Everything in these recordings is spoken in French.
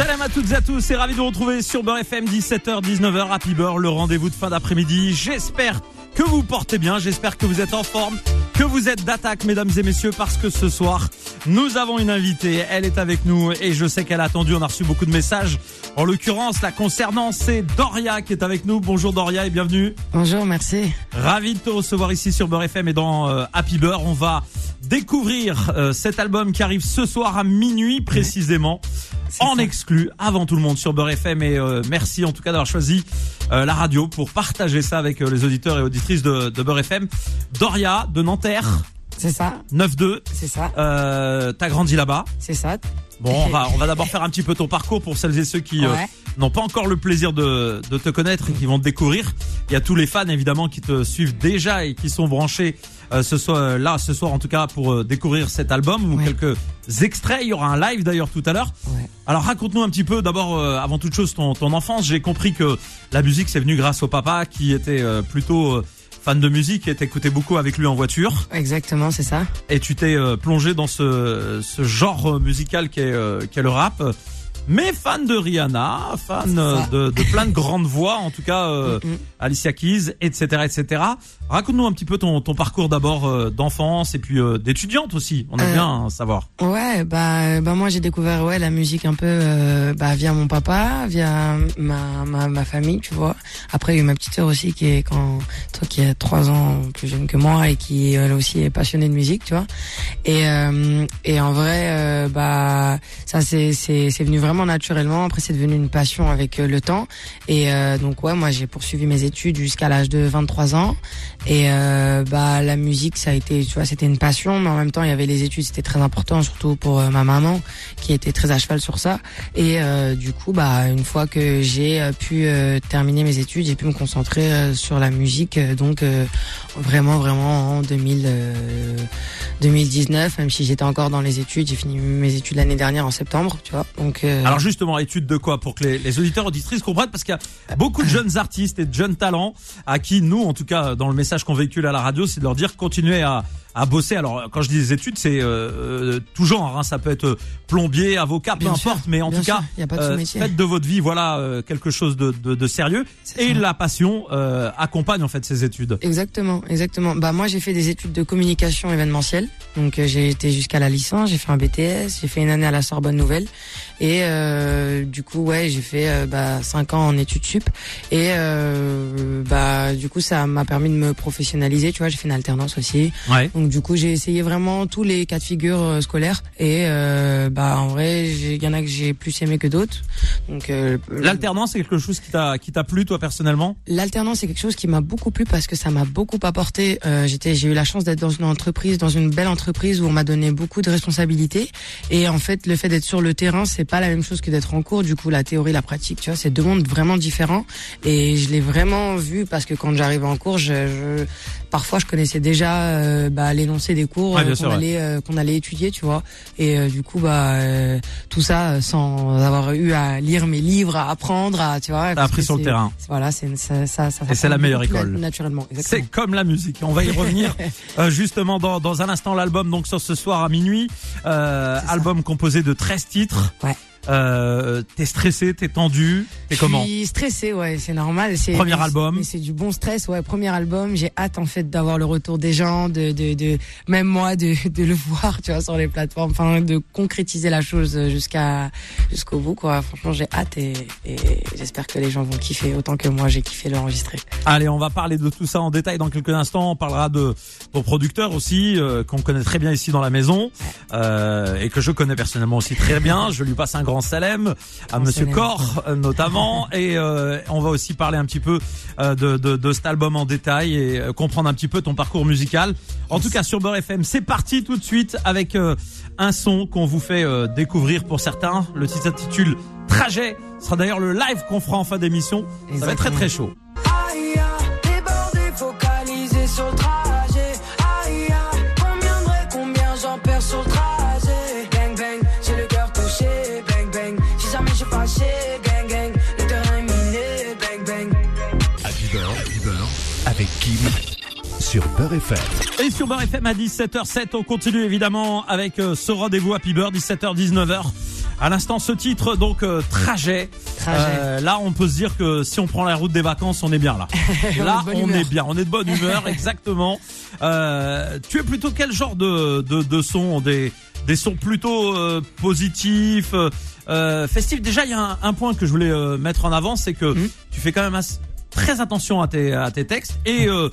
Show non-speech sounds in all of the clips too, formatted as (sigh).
Salam à toutes et à tous, c'est ravi de vous retrouver sur Beurre FM 17h 19h Happy Beurre, le rendez-vous de fin d'après-midi. J'espère que vous portez bien, j'espère que vous êtes en forme, que vous êtes d'attaque mesdames et messieurs parce que ce soir, nous avons une invitée, elle est avec nous et je sais qu'elle a attendu, on a reçu beaucoup de messages. En l'occurrence, la concernant, c'est Doria qui est avec nous. Bonjour Doria et bienvenue. Bonjour, merci. Ravi de te recevoir ici sur Beurre FM et dans euh, Happy Beurre, on va découvrir euh, cet album qui arrive ce soir à minuit précisément en ça. exclu avant tout le monde sur Beurre FM et euh, merci en tout cas d'avoir choisi euh, la radio pour partager ça avec euh, les auditeurs et auditrices de, de Beurre FM. Doria de Nanterre, C'est ça, 9-2, c'est ça, euh, t'as grandi là-bas. c'est ça. Bon, on va, on va d'abord faire un petit peu ton parcours pour celles et ceux qui euh, n'ont pas encore le plaisir de, de te connaître et qui vont te découvrir. Il y a tous les fans évidemment qui te suivent déjà et qui sont branchés euh, ce soir, là ce soir en tout cas pour euh, découvrir cet album ou Ouais. quelques extraits. Il y aura un live d'ailleurs tout à l'heure. Ouais. Alors raconte-nous un petit peu d'abord euh, avant toute chose ton, ton enfance. J'ai compris que la musique c'est venu grâce au papa qui était euh, plutôt euh, fan de musique et t'écoutais beaucoup avec lui en voiture Exactement, c'est ça. et tu t'es euh, plongé dans ce, ce genre euh, musical qu'est euh, qu'est le rap. Mais fan de Rihanna, fan euh, de, de plein de grandes voix, en tout cas euh, Mm, mm. Alicia Keys, etc., etc. Raconte-nous un petit peu ton, ton parcours d'abord euh, d'enfance et puis euh, d'étudiante aussi. On aime bien hein, savoir. Ouais, bah, bah moi j'ai découvert ouais la musique un peu bah via mon papa, via ma, ma ma famille, tu vois. Après il y a eu ma petite sœur aussi qui est quand toi qui est trois ans plus jeune que moi et qui elle aussi est passionnée de musique, tu vois. Et et en vrai bah ça c'est c'est c'est venu vraiment naturellement. Après c'est devenu une passion avec euh, le temps. Et euh, donc ouais moi j'ai poursuivi mes études jusqu'à l'âge de 23 ans. Et euh, bah la musique ça a été tu vois c'était une passion mais en même temps il y avait les études c'était très important surtout pour ma maman qui était très à cheval sur ça et du coup bah une fois que j'ai pu terminer mes études j'ai pu me concentrer sur la musique donc vraiment vraiment en 2000 euh, 2019 même si j'étais encore dans les études j'ai fini mes études l'année dernière en septembre tu vois donc Alors justement, étude de quoi Pour que les, les auditeurs auditrices comprennent, parce qu'il y a beaucoup de jeunes artistes et de jeunes talents à qui nous, en tout cas dans le message qu'on véhicule à la radio, c'est de leur dire continuez à, à bosser. Alors quand je dis des études, c'est euh, euh, tout genre. Hein, ça peut être plombier, avocat, peu Bien importe. sûr, mais en tout cas, sûr, y a pas de euh, faites de votre vie voilà euh, quelque chose de, de, de sérieux. Et ça. la passion euh, accompagne en fait ces études. Exactement, exactement. Bah moi j'ai fait des études de communication événementielle, donc euh, j'ai été jusqu'à la licence, j'ai fait un BTS, j'ai fait une année à la Sorbonne Nouvelle, et euh, du coup ouais j'ai fait euh, bah cinq ans en études sup, et euh, bah du coup ça m'a permis de me professionnaliser, tu vois, j'ai fait une alternance aussi, Ouais. donc du coup j'ai essayé vraiment tous les cas de figure euh, scolaires, et euh, bah en vrai il y en a que j'ai plus aimé que d'autres, donc euh, L'alternance, c'est quelque chose qui t'a qui t'a plu toi personnellement? L'alternance c'est quelque chose qui m'a beaucoup plu parce que ça m'a beaucoup apporté. Euh, j'étais, j'ai eu la chance d'être dans une entreprise, dans une belle entreprise où on m'a donné beaucoup de responsabilités. Et en fait, le fait d'être sur le terrain, c'est pas la même chose que d'être en cours. Du coup, la théorie, la pratique, tu vois, c'est deux mondes vraiment différents. Et je l'ai vraiment vu parce que quand j'arrivais en cours, je, je- parfois je connaissais déjà euh, bah, l'énoncé des cours euh, sûr, ouais. euh, qu'on allait étudier, tu vois. Et euh, du coup, bah tout ça sans avoir eu à lire mes livres, à apprendre, à tu vois. T'as appris sur le terrain. voilà, c'est ça, ça, ça Et c'est la meilleure école. Naturellement, C'est comme la musique. On va y revenir (laughs) justement dans, dans un instant. L'album donc sur ce soir à minuit. Album composé de 13 titres. Ouais. Euh, t'es stressé, t'es tendu, t'es comment Je suis stressée, ouais, c'est normal. C'est Premier mais- album. mais c'est du bon stress, ouais. Premier album, j'ai hâte en fait d'avoir le retour des gens, de, de, de même moi de, de le voir, tu vois, sur les plateformes, enfin, de concrétiser la chose jusqu'à jusqu'au bout, quoi. Franchement, j'ai hâte et, et j'espère que les gens vont kiffer autant que moi j'ai kiffé l'enregistrer. Allez, on va parler de tout ça en détail dans quelques instants. On parlera de ton producteur aussi, euh, qu'on connaît très bien ici dans la maison euh, et que je connais personnellement aussi très bien. Je lui passe un grand salem à Monsieur salem. Cor euh, notamment (laughs) et euh, on va aussi parler un petit peu euh, de, de, de cet album en détail et comprendre un petit peu ton parcours musical. En tout cas sur Beurre FM, c'est parti tout de suite avec un son qu'on vous fait découvrir pour certains. Le titre s'intitule Trajet. Ce sera d'ailleurs le live qu'on fera en fin d'émission. Ça va être très très chaud. Kim sur Beurre FM. Et sur Beurre FM à 17h07, on continue évidemment avec euh, ce rendez-vous Happy Beurre, 17h-19h. À l'instant, ce titre, donc euh, trajet. Trajet. Euh, là, on peut se dire que si on prend la route des vacances, on est bien là. (laughs) On est là, on humeur. est bien, on est de bonne humeur, (laughs) exactement. Euh, tu es plutôt quel genre de de, de son? Des des sons plutôt euh, positifs, festifs? Déjà, il y a un, un point que je voulais euh, mettre en avant, c'est que Mhm. tu fais quand même ass- très attention à tes à tes textes et euh,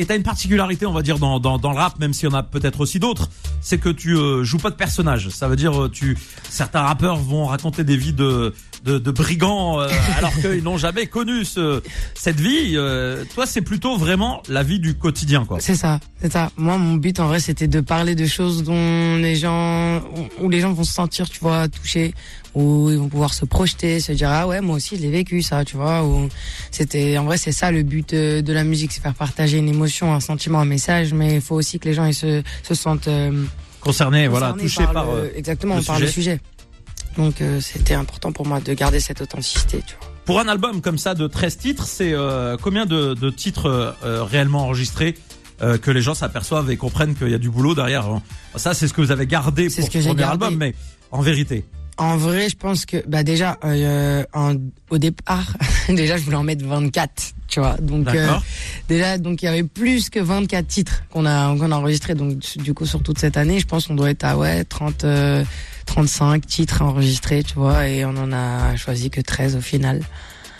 et t'as une particularité, on va dire, dans, dans, dans le rap, même s'il y en a peut-être aussi d'autres, c'est que tu euh, joues pas de personnage. Ça veut dire, euh, tu certains rappeurs vont raconter des vies de de, de brigands euh, alors (laughs) qu'ils n'ont jamais connu ce, cette vie. Euh, toi, c'est plutôt vraiment la vie du quotidien, quoi. C'est ça, c'est ça. Moi, mon but en vrai, c'était de parler de choses dont les gens, où les gens vont se sentir, tu vois, touchés, où ils vont pouvoir se projeter, se dire ah ouais, moi aussi, je l'ai vécu ça, tu vois. Ou c'était, en vrai, c'est ça le but euh, de la musique, c'est faire partager une émotion, un sentiment, un message, mais il faut aussi que les gens ils se se sentent euh, Concerné, voilà, concernés touché par. le- euh, exactement le par sujet. le sujet. Donc euh, c'était important pour moi de garder cette authenticité, tu vois. Pour un album comme ça de 13 titres, c'est euh, combien de, de titres réellement enregistrés que les gens s'aperçoivent et comprennent qu'il y a du boulot derrière. hein. Ça, c'est ce que vous avez gardé pour ce premier gardé. album, mais en vérité. En vrai, je pense que bah déjà euh, en, au départ, (laughs) déjà je voulais en mettre 24, tu vois. Donc euh, déjà donc il y avait plus que 24 titres qu'on a qu'on a enregistré donc du coup sur toute cette année, je pense qu'on doit être à ouais 30 euh, 35 titres enregistrés, tu vois et on en a choisi que 13 au final.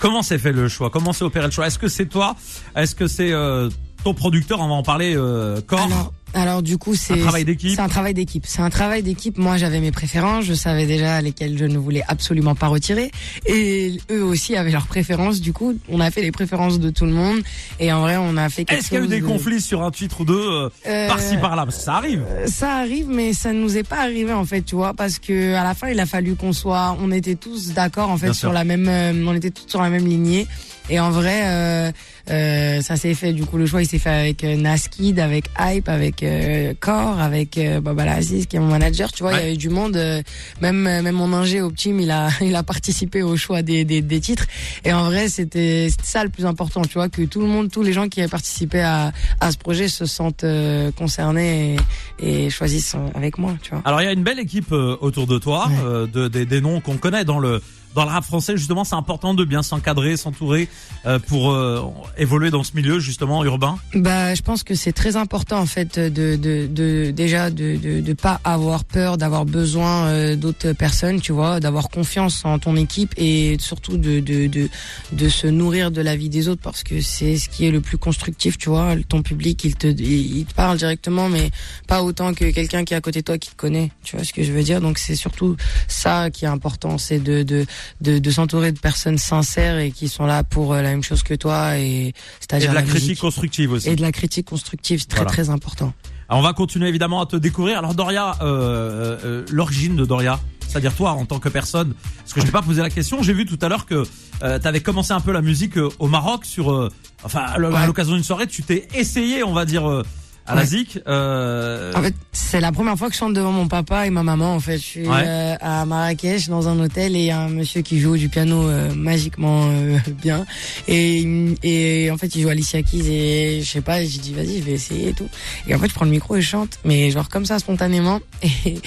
Comment s'est fait le choix? Comment s'est opéré le choix? Est-ce que c'est toi? Est-ce que c'est euh, ton producteur? On va en parler. Euh. Alors, alors du coup, c'est Un travail d'équipe. C'est un travail d'équipe. C'est un travail d'équipe. Moi, j'avais mes préférences. Je savais déjà lesquelles je ne voulais absolument pas retirer, et eux aussi avaient leurs préférences. Du coup, on a fait les préférences de tout le monde, et en vrai, on a fait Est-ce qu'il y a eu des de- conflits sur un titre ou deux euh, Euh, par-ci par-là? Parce que ça arrive. Ça arrive, mais ça ne nous est pas arrivé en fait, tu vois, parce que à la fin, il a fallu qu'on soit, on était tous d'accord en fait Bien sur sûr. la même, euh, on était tous sur la même lignée. Et en vrai, euh, euh, ça s'est fait. Du coup, le choix, il s'est fait avec euh, Naskid, avec Hype, avec euh, Core, avec euh, Baba Aziz, qui est mon manager. Tu vois, il y avait du monde. euh, même même mon ingé Optim, il a (laughs) il a participé au choix des des, des titres. Et en vrai, c'était ça le plus important. Tu vois, que tout le monde, tous les gens qui avaient participé à à ce projet se sentent euh, concernés et, et choisissent avec moi. Tu vois. Alors il y a une belle équipe autour de toi, Ouais. euh, de, des- des noms qu'on connaît dans le dans le rap français. Justement, c'est important de bien s'encadrer, s'entourer euh, pour euh, évoluer dans ce milieu justement urbain. Bah, je pense que c'est très important en fait de, de, de déjà de, de de pas avoir peur, d'avoir besoin euh, d'autres personnes, tu vois, d'avoir confiance en ton équipe et surtout de, de de de se nourrir de la vie des autres parce que c'est ce qui est le plus constructif, tu vois. Ton public, il te il te parle directement, mais pas autant que quelqu'un qui est à côté de toi qui te connaît. Tu vois ce que je veux dire? Donc c'est surtout ça qui est important, c'est de de de, de s'entourer de personnes sincères et qui sont là pour euh, la même chose que toi et Et c'est-à-dire de la la critique musique. constructive aussi. Et de la critique constructive, c'est très Voilà. très important. Alors, on va continuer évidemment à te découvrir. Alors Doria, euh, euh, l'origine de Doria, c'est-à-dire toi en tant que personne. Parce que je t'ai pas posé la question. J'ai vu tout à l'heure que euh, tu avais commencé un peu la musique euh, au Maroc sur, euh, enfin à l'occasion d'une soirée, tu t'es essayé, on va dire, à la zik. Euh, En fait, c'est la première fois que je chante devant mon papa et ma maman. En fait, je suis Ouais. euh, à Marrakech dans un hôtel et il y a un monsieur qui joue du piano euh, magiquement euh, (laughs) bien. Et, et en fait, il joue Alicia Keys et je sais pas. J'ai dit vas-y, je vais essayer et tout. Et en fait, je prends le micro et je chante, mais genre comme ça spontanément. (laughs) Et,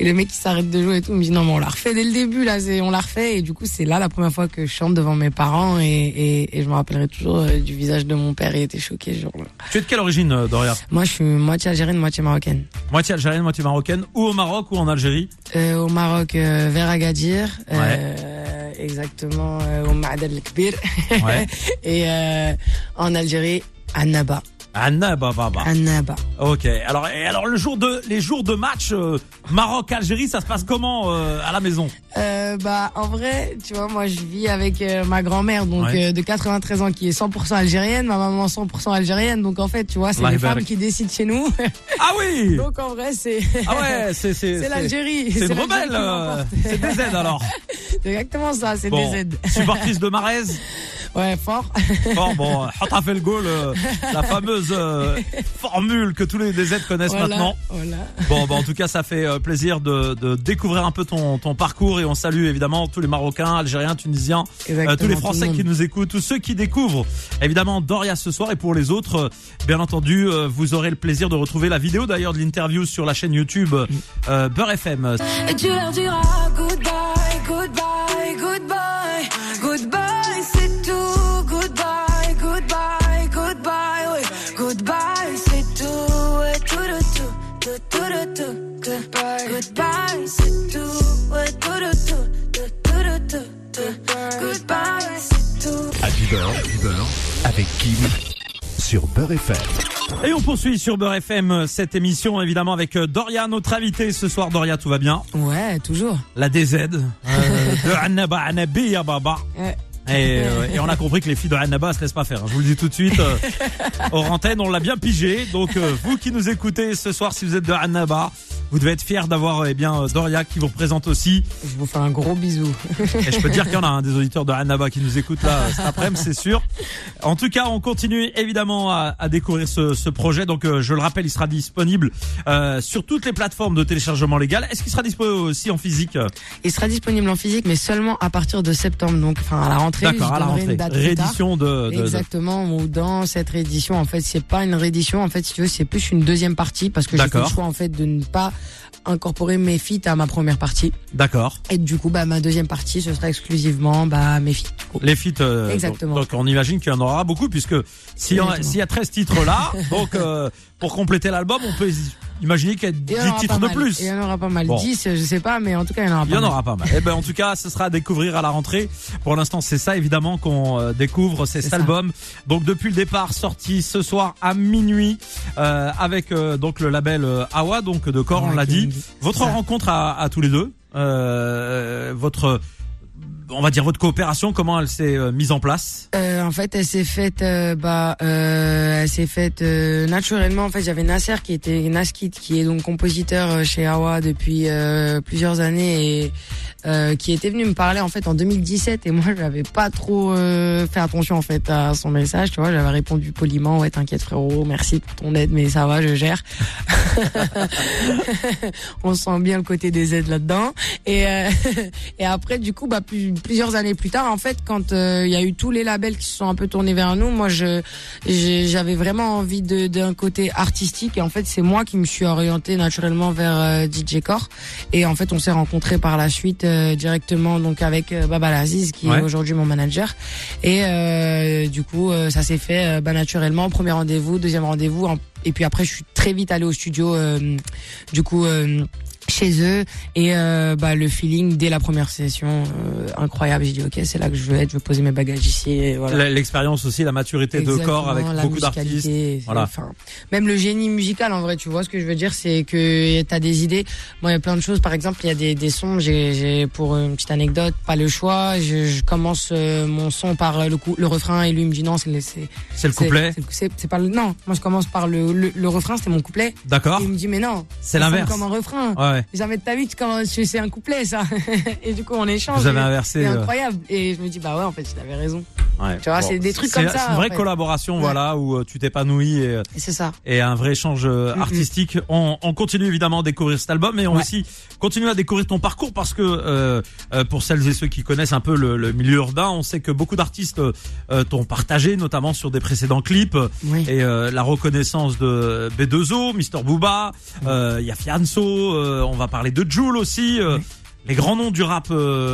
et le mec qui s'arrête de jouer et tout il me dit non, mais on l'a refait dès le début là. C'est on l'a refait et du coup, c'est là la première fois que je chante devant mes parents et, et, et je me rappellerai toujours euh, du visage de mon père. Il était choqué jour-là. Tu es de quelle origine, Doria? Moi, je suis moitié algérienne, moitié marocaine. Moitié algérienne, moitié marocaine, ou au Maroc ou en Algérie Euh, au Maroc, euh, vers Agadir, euh, exactement euh, au al-Kbir, Ouais. (laughs) et en Algérie, à Naba. Ah, bah, bah, bah. À Naba. Ok. Alors, et alors le jour de, les jours de match euh, Maroc-Algérie, ça se passe comment euh, à la maison? Euh, bah, en vrai, tu vois, moi, je vis avec ma grand-mère, donc Ouais. de 93 ans, qui est 100% algérienne, ma maman 100% algérienne, donc en fait, tu vois, c'est les yabarak. femmes qui décident chez nous. (laughs) Ah oui. donc en vrai, c'est Ah ouais, c'est c'est (laughs) l'Algérie. C'est une rebelle. C'est des aides alors. (laughs) C'est exactement ça, c'est Bon, des aides. supportrice de Marez? Ouais, fort. (laughs) Bon, bon, Hata fait le goal, euh, la fameuse euh, formule que tous les DZ connaissent Voilà, maintenant. Voilà. Bon, bon, en tout cas, ça fait euh, plaisir de, de découvrir un peu ton, ton parcours et on salue évidemment tous les Marocains, Algériens, Tunisiens, euh, tous les Français le qui nous écoutent, tous ceux qui découvrent évidemment Doria ce soir et pour les autres, euh, bien entendu, euh, vous aurez le plaisir de retrouver la vidéo d'ailleurs de l'interview sur la chaîne YouTube euh, Beurre FM. Et tu leur diras goodbye avec Kim sur Beurre FM. Et on poursuit sur Beurre FM euh, cette émission évidemment avec euh, Doria, notre invitée ce soir. Doria, tout va bien? Ouais, toujours. La DZ euh, (laughs) de Baba. Et, euh, et on a compris que les filles de Annaba se laissent pas faire. Je vous le dis tout de suite. Euh, hors antenne, on l'a bien pigé. Donc euh, vous qui nous écoutez ce soir, si vous êtes de Annaba, vous devez être fiers d'avoir eh bien euh, Doria qui vous représente aussi. Je vous fais un gros bisou. Et je peux te dire qu'il y en a un des auditeurs de Annaba qui nous écoutent là euh, cet après-midi, c'est sûr. En tout cas, on continue évidemment à, à découvrir ce, ce projet. Donc, euh, je le rappelle, il sera disponible euh, sur toutes les plateformes de téléchargement légal. Est-ce qu'il sera disponible aussi en physique? Il sera disponible en physique, mais seulement à partir de septembre, donc enfin à la rentrée. D'accord, à la rentrée. une date. Réédition de, Exactement, ou dans cette réédition, en fait, c'est pas une réédition, en fait, si tu veux, c'est plus une deuxième partie, parce que j'ai fait le choix, en fait, de ne pas incorporer mes feats à ma première partie. D'accord. Et du coup, bah, ma deuxième partie, ce sera exclusivement, bah, mes feats. Les feats. euh, Exactement. Donc, donc on imagine qu'il y en aura beaucoup puisque s'il y, en a- Exactement. s'il y a 13 titres là, (laughs) donc euh, pour compléter l'album, on peut imaginer qu'il y a Il y en 10 aura titres de mal. plus. Il y en aura pas mal. Bon. 10, je sais pas, mais en tout cas, il y en aura Il pas y en mal. aura pas mal. Eh ben, en tout cas, ce sera à découvrir à la rentrée. Pour l'instant, c'est ça évidemment qu'on euh, découvre, c'est cet ça. album. Donc depuis le départ, sorti ce soir à minuit euh, avec euh, donc le label euh, Awa, donc de corps, on l'a dit. Votre rencontre à, à tous les deux, euh, votre, on va dire votre coopération, comment elle s'est euh, mise en place? Euh, en fait, elle s'est faite, euh, bah, elle s'est faite naturellement. En fait, j'avais Nasser qui était Naskit, qui est donc compositeur chez Awa depuis plusieurs années et qui était venu me parler en fait en 2017 et moi je n'avais pas trop fait attention en fait à son message. Tu vois, j'avais répondu poliment, ouais, t'inquiète frérot, merci pour ton aide, mais ça va, je gère. (laughs) (laughs) On sent bien le côté des aides là-dedans. Et (laughs) et après, du coup, bah plus- plusieurs années plus tard, en fait, quand euh, il y a eu tous les labels qui se sont un peu tournés vers nous, moi, je j'avais vraiment envie d'un côté artistique. Et en fait, c'est moi qui me suis orienté naturellement vers euh, DJ Core. Et en fait, on s'est rencontrés par la suite euh, directement donc avec euh, Baba Aziz, qui Ouais. est aujourd'hui mon manager. Et du coup, ça s'est fait bah, naturellement. Premier rendez-vous, deuxième rendez-vous. en- Et puis après, je suis très vite allé au studio. du coup. Chez eux et euh, bah le feeling dès la première session euh, incroyable j'ai dit ok c'est là que je veux être je veux poser mes bagages ici voilà L'expérience aussi, la maturité de corps avec beaucoup d'artistes. Voilà. enfin, même le génie musical, en vrai, tu vois ce que je veux dire, c'est que t'as des idées. Moi, il y a plein de choses. Par exemple, il y a des, des sons. J'ai, pour une petite anecdote, pas le choix. Je, je commence euh, mon son par le, coup, le refrain et lui me dit non, c'est, c'est, C'est le couplet? c'est, pas le, non. Moi, je commence par le, le, le refrain, c'était mon couplet. D'accord. Il me dit mais non, C'est l'inverse. comme un refrain. Ouais, ouais. Jamais de ta vie, tu commences, tu- c'est un couplet, ça. (laughs) et du coup, on échange. Vous avez inversé. C'est euh, incroyable. Et je me dis, bah ouais, en fait, il avait raison. Ouais. Tu vois, c'est des trucs comme ça, C'est une vraie collaboration, Ouais. voilà, où euh, tu t'épanouis et, euh, Et c'est ça. et un vrai échange euh, artistique. On, on continue évidemment à découvrir cet album, mais on Ouais. aussi continue à découvrir ton parcours parce que euh, pour celles et ceux qui connaissent un peu le, le milieu urbain, on sait que beaucoup d'artistes euh, t'ont partagé, notamment sur des précédents clips. Oui. Et euh, la reconnaissance de B2O, Mister Booba, euh, il y a Fianso, euh, on va parler de Joule aussi, euh, Oui. les grands noms du rap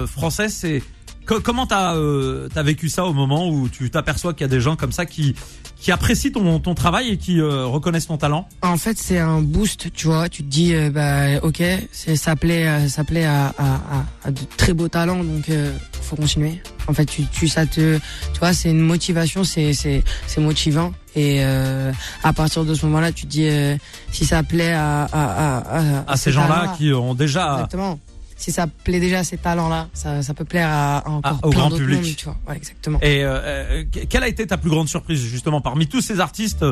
français. C'est comment t'as euh, t'as vécu ça au moment où tu t'aperçois qu'il y a des gens comme ça qui qui apprécient ton ton travail et qui euh, reconnaissent ton talent? En fait, c'est un boost, tu vois. Tu te dis, euh, bah, ok, c'est ça plaît, euh, ça plaît à, à, à, à de très beaux talents, donc euh, faut continuer. En fait, tu, tu ça te, tu vois, c'est une motivation, c'est c'est c'est motivant. Et euh, à partir de ce moment-là, tu te dis, euh, si ça plaît à à à, ces gens-là qui ont déjà exactement. Si ça plaît déjà à ces talents-là, ça, ça peut plaire à, à encore Ah, au plein grand public. tu vois. Ouais, exactement. Et euh, euh, quelle a été ta plus grande surprise justement parmi tous ces artistes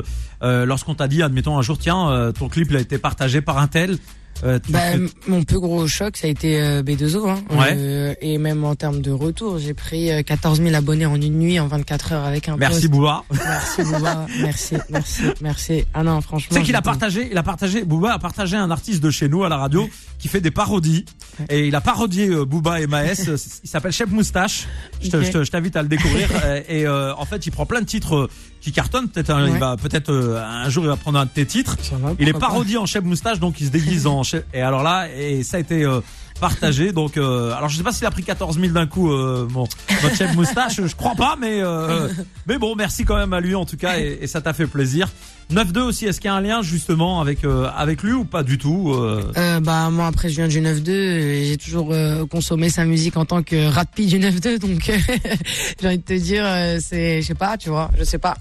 euh, lorsqu'on t'a dit, admettons un jour, tiens, euh, ton clip il a été partagé par un tel. Euh, Bah, mon plus gros choc, ça a été euh, B2O. Hein. Ouais. Euh, et même en termes de retour, j'ai pris euh, 14 000 abonnés en une nuit, en 24 heures avec un Merci. Bouba. Merci Bouba. merci, merci, merci. Ah non, franchement. Tu sais qu'il a partagé, il a partagé, Booba a partagé un artiste de chez nous à la radio qui fait des parodies. Et il a parodié euh, Booba et Maes. euh, (laughs) Il s'appelle Chef Moustache. Je t'invite à le découvrir. (laughs) Euh, et euh, en fait, il prend plein de titres euh, qui cartonnent. Peut-être un- il Ouais. va, peut-être euh, un jour il va prendre un de tes titres. Va, Il est pas. parodié en Chef Moustache, donc il se déguise en (laughs) Et alors là, et ça a été euh, partagé. Donc, euh, alors je sais pas s'il a pris 14 000 d'un coup, euh, mon notre chef moustache. Je crois pas, mais euh, (laughs) mais bon, merci quand même à lui en tout cas, et, et ça t'a fait plaisir. 9-2 aussi. Est-ce qu'il y a un lien justement avec euh, avec lui ou pas du tout euh? Euh, bah moi après je viens du 9-2 et j'ai toujours euh, consommé sa musique en tant que rapide du 9-2 donc (laughs) j'ai envie de te dire euh, c'est je sais pas tu vois je sais pas.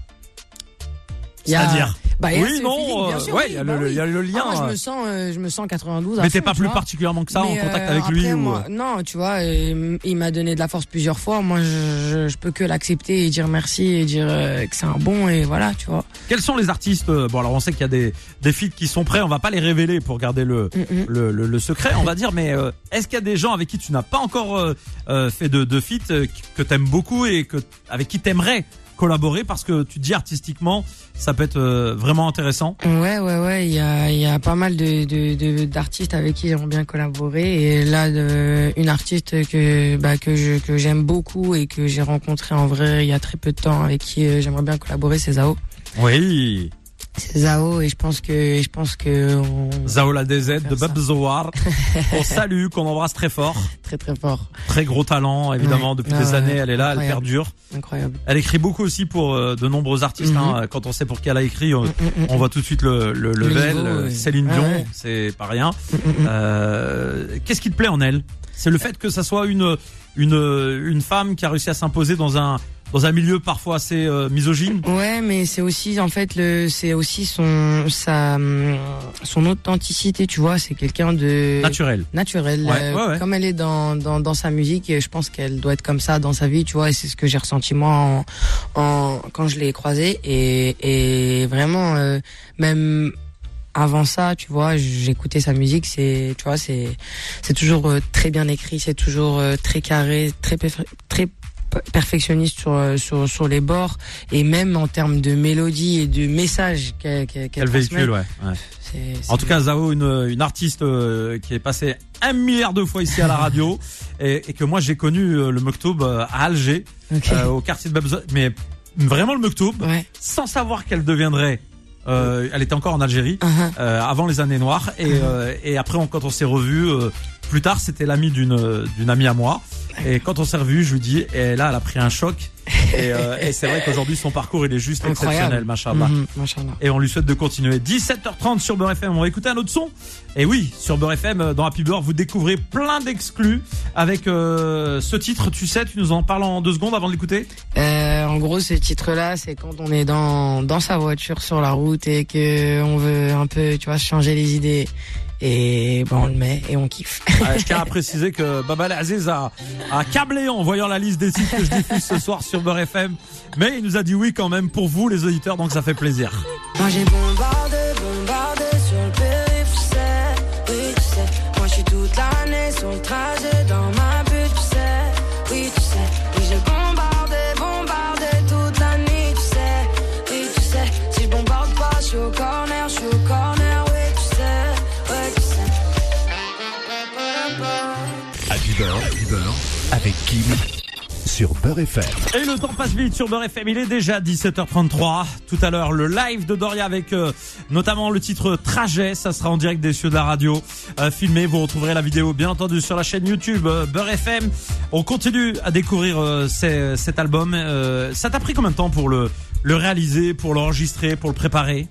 C'est-à-dire bah, Oui, non, euh, ouais, oui, il y a bah oui. y a le lien, Ah, moi, je euh. me sens euh, je me sens 92 à Mais t'es pas plus vois. particulièrement que ça en contact euh, avec lui ou moi, Non, tu vois, euh, il m'a donné de la force plusieurs fois. Moi, je, peux que l'accepter et dire merci et dire euh, que c'est un bon et voilà, tu vois. Quels sont les artistes euh, Bon, alors on sait qu'il y a des des feats qui sont prêts. On va pas les révéler pour garder le Mm, mm. le, le, le secret, on va dire. Mais euh, est-ce qu'il y a des gens avec qui tu n'as pas encore euh, euh, fait de de feat euh, que t'aimes beaucoup et que avec qui t'aimerais collaborer parce que tu te dis artistiquement ça peut être euh, vraiment intéressant. Ouais, ouais, ouais. Il y a, il y a pas mal de de- de- d'artistes avec qui j'aimerais bien collaborer. Et là, de, une artiste que bah, que je que j'aime beaucoup et que j'ai rencontré en vrai il y a très peu de temps, avec qui euh, j'aimerais bien collaborer, c'est Zao. Oui. C'est Zao et je pense que je pense que on... Zaola DZ de faire ça. Bab Zohar. (laughs) on salue, qu'on embrasse très fort. très très fort, Très gros talent, évidemment, Ouais. depuis des ouais. années. Elle est là, elle perdure. incroyable. Elle écrit beaucoup aussi pour euh, de nombreux artistes. Mhm. hein. Quand on sait pour qui elle a écrit, on, Mm, mm, mm. on voit tout de suite le, le Le level. niveau, Euh. Céline Dion, ouais. c'est pas rien. Mm. Euh, Qu'est-ce qui te plaît en elle? C'est le fait que ça soit une une une femme qui a réussi à s'imposer dans un dans un milieu parfois assez euh, misogyne. Ouais, mais c'est aussi en fait le, c'est aussi son sa hum, son authenticité, tu vois. C'est quelqu'un de Naturel. naturel. Ouais, euh, ouais, ouais. Comme elle est dans, dans dans sa musique, et je pense qu'elle doit être comme ça dans sa vie, tu vois. Et c'est ce que j'ai ressenti moi en, en quand je l'ai croisée et et vraiment euh, même avant ça, tu vois, j'écoutais sa musique, c'est, tu vois, c'est, c'est toujours euh, très bien écrit, c'est toujours euh, très carré, très, très perfectionniste sur, euh, sur, sur les bords, et même en termes de mélodie et de message qu'elle, véhicule, ouais. En tout cas, Zao, une, une artiste euh, qui est passée un milliard de fois ici à la radio (laughs) et, et que moi j'ai connu euh, le Mektoub euh, à Alger, euh, au quartier de Babzo, mais vraiment le Mektoub, ouais. sans savoir qu'elle deviendrait. euh, elle était encore en Algérie Uh-huh. euh, avant les années noires et, euh, et après on- quand on s'est revu plus tard c'était l'ami d'une d'une amie à moi et quand on s'est revu je lui dis et là elle a pris un choc et, euh, et c'est vrai qu'aujourd'hui son parcours il est juste Incroyable. exceptionnel machallah machallah. et on lui souhaite de continuer. 17h30 sur Beurre FM. On va écouter un autre son. Et oui, sur Beurre FM, euh, dans Happy Beurre, vous découvrez plein d'exclus avec euh, ce titre. Tu sais, tu nous en parles en deux secondes avant de l'écouter. Euh, en gros, ce titre-là, c'est quand on est dans dans sa voiture sur la route et que on veut un peu, tu vois, changer les idées. Et bon, on le met et on kiffe. Euh, je tiens à préciser que Babal Aziz a, a câblé en voyant la liste des titres que je diffuse ce soir sur Beurre FM. Mais il nous a dit oui quand même pour vous, les auditeurs, donc ça fait plaisir. Moi j'ai bombardé, bombardé sur le périph', tu sais, oui tu sais. Moi je suis toute l'année sur le trajet avec Kim sur Beurre FM. Et le temps passe vite sur Beurre FM, il est déjà 17h33. Tout à l'heure, le live de Doria avec euh, notamment le titre Trajet, ça sera en direct des cieux de la radio, euh, filmé. Vous retrouverez la vidéo bien entendu sur la chaîne YouTube euh, Beurre FM. On continue à découvrir euh, ces- cet album. Euh, ça t'a pris combien de temps pour le, le réaliser, pour l'enregistrer, pour le préparer?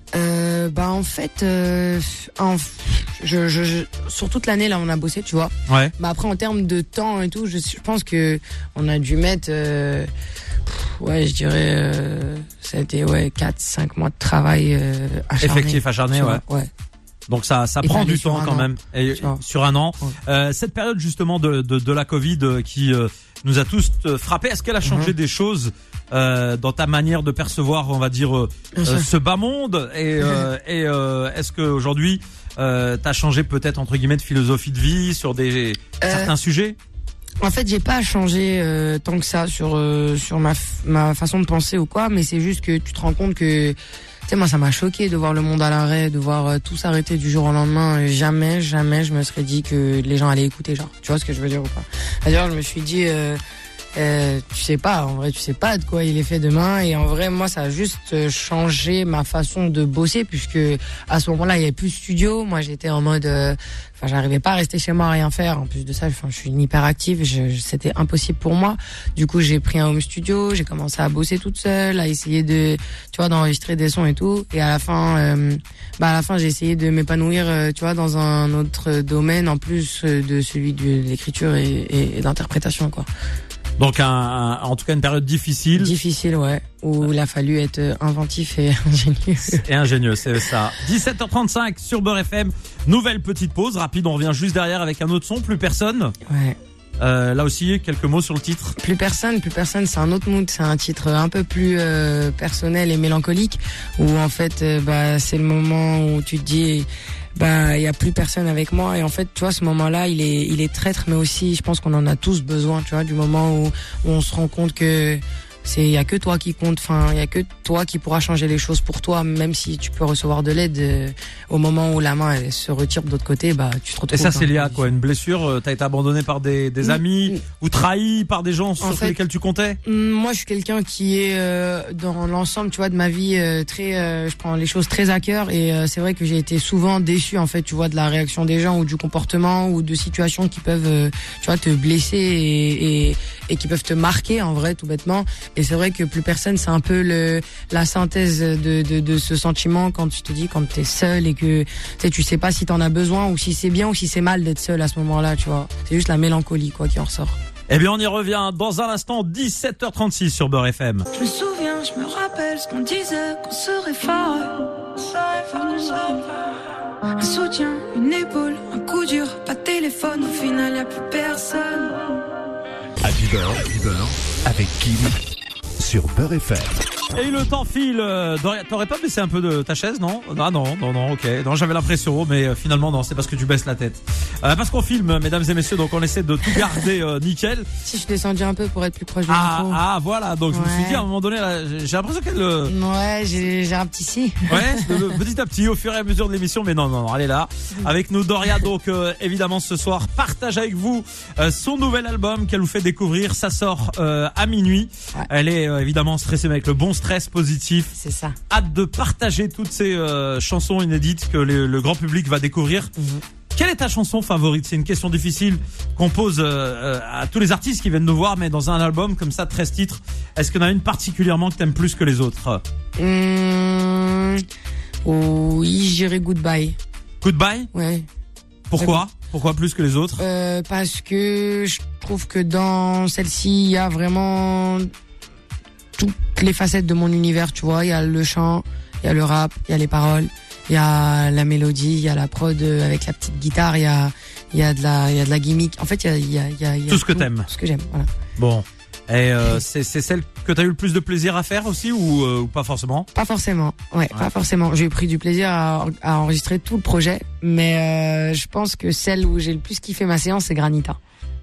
Euh, bah en fait, euh, en- je, je, je- sur toute l'année là, on a bossé, tu vois. Ouais. Bah après en termes de temps et tout, je, je pense que on a dû mettre, euh, pff, ouais, je dirais, euh, c'était ouais 4-5 mois de travail acharné. Effectif acharné, ouais. ouais. Donc ça, ça Et prend du temps quand an, même. Et sur un an. Ouais. Euh, cette période justement de, de, de la Covid qui nous a tous euh, frappé, est-ce qu'elle a changé Mhm. des choses euh, dans ta manière de percevoir, on va dire, euh, euh, ce bas monde Et, euh, (laughs) et est-ce qu'aujourd'hui, euh, t'as changé peut-être entre guillemets de philosophie de vie sur des certains sujets? En fait, j'ai pas changé euh, tant que ça sur euh, sur ma ma façon de penser ou quoi, mais c'est juste que tu te rends compte que tu sais moi ça m'a choqué de voir le monde à l'arrêt, de voir euh, tout s'arrêter du jour au lendemain. Jamais jamais je me serais dit que les gens allaient écouter genre. Tu vois ce que je veux dire ou pas? D'ailleurs, je me suis dit euh, tu sais pas, en vrai, tu sais pas de quoi il est fait demain. Et en vrai, moi, ça a juste euh, changé ma façon de bosser, puisque à ce moment-là, il y avait plus de studio. Moi, j'étais en mode, euh, enfin, j'arrivais pas à rester chez moi à rien faire. En plus de ça, je suis une hyperactive. C'était impossible pour moi. Du coup, j'ai pris un home studio. J'ai commencé à bosser toute seule, à essayer de, tu vois, d'enregistrer des sons et tout. Et à la fin, euh, bah, à la fin, j'ai essayé de m'épanouir, euh, tu vois, dans un autre domaine en plus de celui de l'écriture et d'interprétation, quoi. Donc un, un- en tout cas une période difficile Difficile, ouais. Où il a fallu être euh, inventif et (laughs) ingénieux. et ingénieux, c'est ça. 17h35 sur Beurre FM. Nouvelle petite pause rapide, on revient juste derrière avec un autre son, plus personne. Ouais. Euh, là aussi, quelques mots sur le titre. Plus personne, plus personne, c'est un autre mood, c'est un titre un peu plus euh, personnel et mélancolique, où en fait, euh, bah, c'est le moment où tu te dis, bah, il y a plus personne avec moi, et en fait, tu vois, ce moment-là, il est, il est traître, mais aussi, je pense qu'on en a tous besoin, tu vois, du moment où, où on se rend compte que c'est, il y a que toi qui compte, enfin, il y a que toi qui pourra changer les choses pour toi, même si tu peux recevoir de l'aide, euh, au moment où la main elle se retire de l'autre côté, bah, tu te retrouves. Et ça, c'est lié à quoi Une blessure euh, T'as été abandonné par des, des Mm, amis mm. ou trahi par des gens sur fait- lesquels tu comptais? Hum, Moi, je suis quelqu'un qui est euh, dans l'ensemble, tu vois, de ma vie euh, très. euh, je prends les choses très à cœur et euh, c'est vrai que j'ai été souvent déçu en fait, tu vois, de la réaction des gens ou du comportement ou de situations qui peuvent, euh, tu vois, te blesser et, et et qui peuvent te marquer en vrai, tout bêtement. Et c'est vrai que plus personne, c'est un peu le la synthèse de de, de ce sentiment quand tu te dis quand t'es seul et que tu sais, tu sais pas si t'en as besoin ou si c'est bien ou si c'est mal d'être seul à ce moment-là, tu vois. C'est juste la mélancolie quoi qui en ressort. Eh bien, on y revient dans un instant, 17h36 sur Beurre FM. Je me souviens, je me rappelle ce qu'on disait, qu'on serait fort. Un soutien, une épaule, un coup dur, pas de téléphone, au final y a plus personne. Happy Beurre, Happy Beurre, avec Kim sur Beurre FM. Et le temps file. euh, Doria, T'aurais pas baissé un peu de ta chaise, non Ah non, non, non, ok. Non, j'avais l'impression, mais euh, finalement non, c'est parce que tu baisses la tête. Euh, parce qu'on filme, mesdames et messieurs, donc on essaie de tout garder euh, nickel. Si je descendu un peu pour être plus proche du Ah, micro. ah, voilà. Donc je me suis dit à un moment donné, là, j'ai l'impression qu'elle, euh, Ouais, j'ai un petit si. ouais, de- de- (laughs) petit à petit, au fur et à mesure de l'émission, mais non, non, non, elle est là avec nous, Doria. Donc évidemment ce soir, partage avec vous son nouvel album qu'elle vous fait découvrir. Ça sort à minuit. Ouais. Elle est évidemment stressée, mais avec le bon stress positif. C'est ça. hâte de partager toutes ces euh, chansons inédites que le, le grand public va découvrir. Mhm. Quelle est ta chanson favorite? C'est une question difficile qu'on pose euh, euh, à tous les artistes qui viennent nous voir, mais dans un album comme ça, 13 titres, est-ce qu'il y en a une particulièrement que t'aimes plus que les autres? Hum, oui, j'irai goodbye. Goodbye? Ouais. Pourquoi? Pourquoi plus que les autres? Euh, parce que je trouve que dans celle-ci, il y a vraiment toutes les facettes de mon univers, tu vois. Il y a le chant, il y a le rap, il y a les paroles, il y a la mélodie, il y a la prod euh, avec la petite guitare, il y a, il y a de la, y a de la gimmick. En fait, il y a, il y a, il y a, il y a Tout ce que t'aimes. Tout ce que j'aime, voilà. Bon. Et euh, c'est c'est celle que t'as eu le plus de plaisir à faire aussi ou, euh, ou pas forcément Pas forcément, ouais, pas forcément. J'ai pris du plaisir à, à enregistrer tout le projet, mais euh, je pense que celle où j'ai le plus kiffé ma séance, c'est Granita.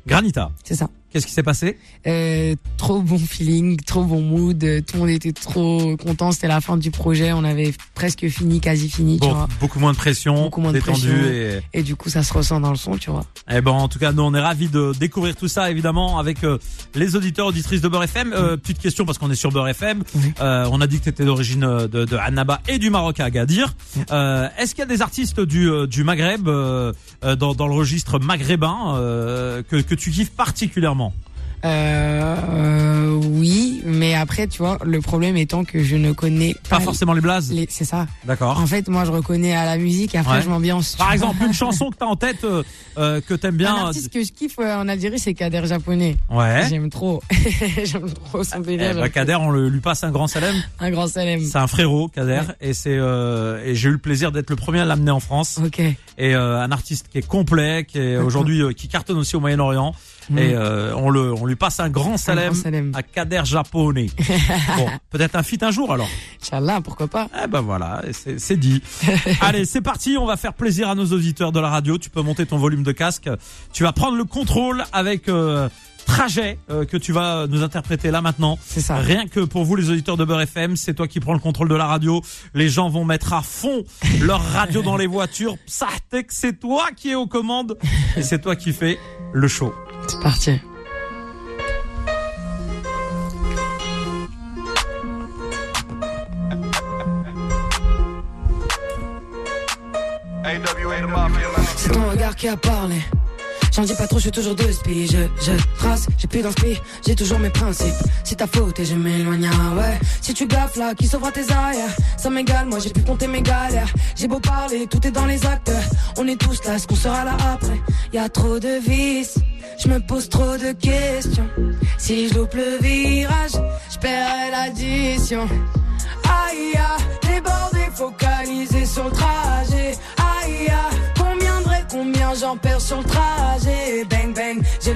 Granita, C'est ça. Qu'est-ce qui s'est passé? Euh, trop bon feeling, trop bon mood, euh, tout le monde était trop content, c'était la fin du projet, on avait presque fini, quasi fini, tu Bon, vois. beaucoup moins de pression, Beaucoup moins de détendu pression. et Et du coup, ça se ressent dans le son, tu vois. Eh ben en tout cas nous on est ravis de découvrir tout ça évidemment avec euh, les auditeurs auditrices de Beurre FM. Euh, petite question parce qu'on est sur Beurre FM. Oui. Euh, on a dit que tu étais d'origine de, de Annaba et du Maroc à Agadir. Euh, Est-ce qu'il y a des artistes du, du Maghreb dans, dans le registre maghrébin euh, que, que tu kiffes particulièrement? Euh, euh, oui, mais après, tu vois, le problème étant que je ne connais pas. Pas forcément les blazes. les- C'est ça. D'accord. En fait, moi, je reconnais à la musique et après, Ouais. je m'ambiance. Par exemple une (laughs) chanson que t'as en tête euh, euh, que t'aimes bien. Un artiste que je kiffe en Algérie, c'est Kader japonais. Ouais. J'aime trop. (laughs) J'aime trop son Eh délire. j'aime Kader, on le, lui passe un grand trop. Un grand salem. C'est un frérot, Kader, et c'est et j'ai eu le plaisir d'être le premier à l'amener en France. Ok. et un artiste qui est complet, qui est aujourd'hui qui cartonne aussi au Moyen-Orient. Mm. Et euh, on le on lui passe un grand Un salem grand salem. à Kader japonais. (laughs) bon, peut-être un feat un jour alors. Inch'Allah, pourquoi pas. Eh ben voilà, c'est dit. (laughs) Allez, c'est parti, on va faire plaisir à nos auditeurs de la radio. Tu peux monter ton volume de casque. Tu vas prendre le contrôle avec euh, Trajet euh, que tu vas nous interpréter là maintenant. C'est ça. Rien que pour vous les auditeurs de Beurre FM, c'est toi qui prends le contrôle de la radio. Les gens vont mettre à fond leur radio dans les voitures. Psahtek, c'est toi qui es aux commandes et c'est toi qui fais le show. C'est parti. C'est ton regard qui a parlé. J'en dis pas trop, je suis toujours deux spi. Je, je trace, j'ai plus d'inspi, j'ai toujours mes principes. C'est ta faute et je m'éloigne, ah ouais. Si tu gaffes là, qui sauvera tes arrières? Ça m'égale, moi j'ai pu compter mes galères. J'ai beau parler, tout est dans les actes. On est tous là, est-ce qu'on sera là après Y a trop de vices, je me pose trop de questions. Si je loupe le virage, je paierai l'addition. Aïe, aïe, débordé, focalisé sur le trajet. Aïe, aïe, combien de combien j'en perds sur le trajet?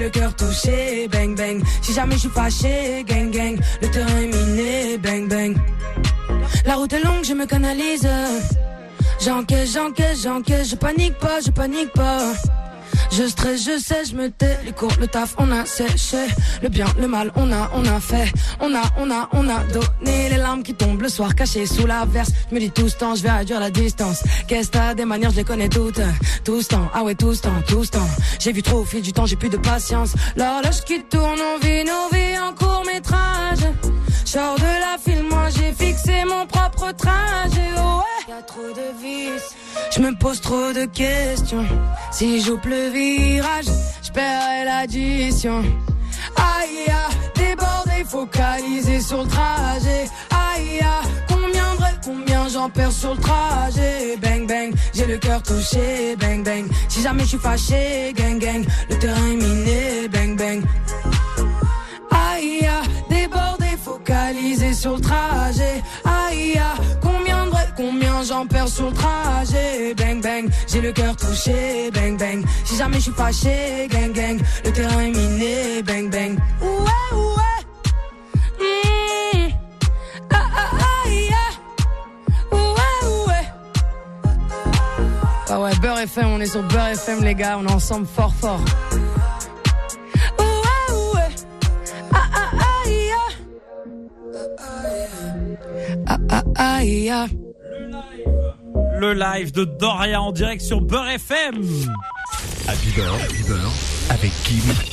Le cœur touché. Bang, bang, si jamais je suis fâché. Gang, gang, le terrain est miné. Bang, bang. La route est longue, je me canalise. J'encaisse, j'encaisse, j'encaisse, je panique pas, je panique pas. Je stresse, je sais, je me tais. Les cours, le taf, on a séché. Le bien, le mal, on a, on a fait. On a, on a, on a donné les larmes qui tombent le soir cachées sous la verse. Je me dis tout ce temps, je vais réduire la distance. Qu'est-ce t'as des manières, je les connais toutes. Tout ce temps, ah ouais, tout ce temps, tout ce temps. J'ai vu trop au fil du temps, j'ai plus de patience. L'horloge qui tourne, on vit nos vies en court métrage. Sors de la file, moi j'ai fixé mon propre trajet. Oh ouais, y a trop de vices. Je me pose trop de questions. Si j'oupe le virage, je paierai l'addition. Aïe, débordé, focalisé sur le trajet. Aïe, combien de combien j'en perds sur le trajet. Bang, bang, j'ai le cœur touché. Bang, bang, si jamais je suis fâché. Gang, gang, le terrain est miné. Bang, bang. Aïe, débordé, focalisé sur le trajet. Aïe, aïe, combien de combien j'en perds sur le trajet. Bang, bang, j'ai le cœur touché. Bang, bang, si jamais je suis fâché. Gang, gang, le terrain est miné. Bang, bang. Ouais, ouais. Mmh. Ah, ah, ouais. Ah ouais, Beurre FM, on est sur Beurre FM, les gars, on est ensemble fort, fort. Ah, ah. Ah, ah, aïe. Le live de Doria en direct sur Beurre FM. Happy Beurre, Happy avec Kim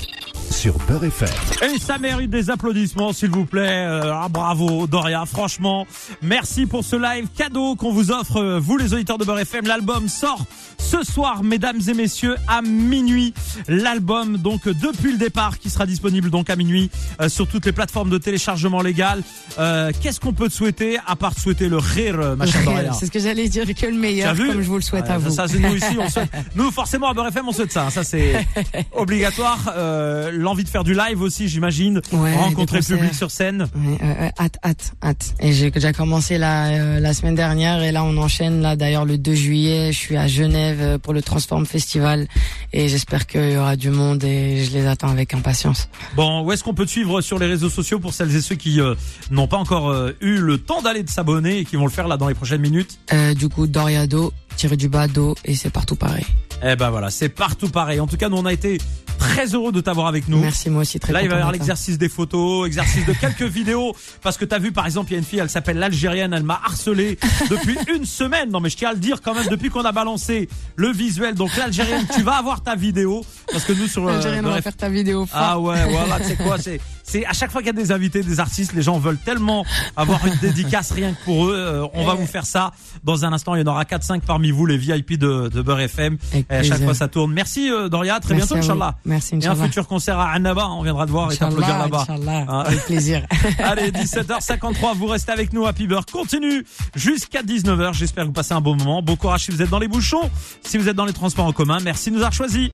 sur Beurre FM. Et ça mérite des applaudissements, s'il vous plaît. Euh, ah, bravo, Doria. Franchement, merci pour ce live cadeau qu'on vous offre, euh, vous les auditeurs de Beurre FM. L'album sort ce soir, mesdames et messieurs, à minuit. L'album, donc, depuis le départ, qui sera disponible donc à minuit euh, sur toutes les plateformes de téléchargement légal. Euh, Qu'est-ce qu'on peut te souhaiter, à part te souhaiter le rire, euh, ma chère Doria (laughs) C'est ce que j'allais dire, que le meilleur, vu comme je vous le souhaite Ouais, à vous. Ça, c'est nous ici, on souhaite. Nous, forcément, à Beurre FM, on souhaite ça. hein. Ça, c'est (laughs) obligatoire. Euh, L'envie de faire du live aussi, j'imagine. Ouais, Rencontrer le public sur scène. Ouais, hâte, hâte, hâte. Et j'ai déjà commencé la, euh, la semaine dernière et là on enchaîne. Là d'ailleurs le 2 juillet, je suis à Genève euh, pour le Transform Festival et j'espère qu'il y aura du monde et je les attends avec impatience. Bon, où est-ce qu'on peut te suivre sur les réseaux sociaux pour celles et ceux qui euh, n'ont pas encore eu le temps d'aller de s'abonner et qui vont le faire là dans les prochaines minutes? Du coup Doriado, tiré du bas, do et c'est partout pareil. Eh ben voilà, c'est partout pareil. En tout cas, nous on a été très heureux de t'avoir avec nous. Merci moi aussi très Là, il va y avoir l'exercice des photos, exercice de quelques (laughs) vidéos, parce que t'as vu, par exemple, il y a une fille, elle s'appelle l'Algérienne, elle m'a harcelé depuis (laughs) une semaine. Non, mais je tiens à le dire quand même, depuis qu'on a balancé le visuel. Donc l'Algérienne, tu vas avoir ta vidéo, parce que nous sur euh, Algérienne, on va faire ta vidéo. ah ouais, voilà, tu sais quoi, (laughs) c'est, c'est à chaque fois qu'il y a des invités, des artistes, les gens veulent tellement avoir une dédicace rien que pour eux. Euh, on va vous faire ça dans un instant. Il y en aura 4-5 parmi vous, les VIP de, de Beurre FM. Et à chaque fois, ça tourne. Merci euh, Doria, très Merci bientôt. Inch'Allah. Merci, Et un futur concert à Annaba, on viendra te voir et t'applaudir là-bas. Inch'Allah, Hein. avec plaisir. (laughs) Allez, 17h53, vous restez avec nous. Happy Beurre continue jusqu'à 19h. J'espère que vous passez un bon moment. Bon courage si vous êtes dans les bouchons, si vous êtes dans les transports en commun. Merci de nous avoir choisis.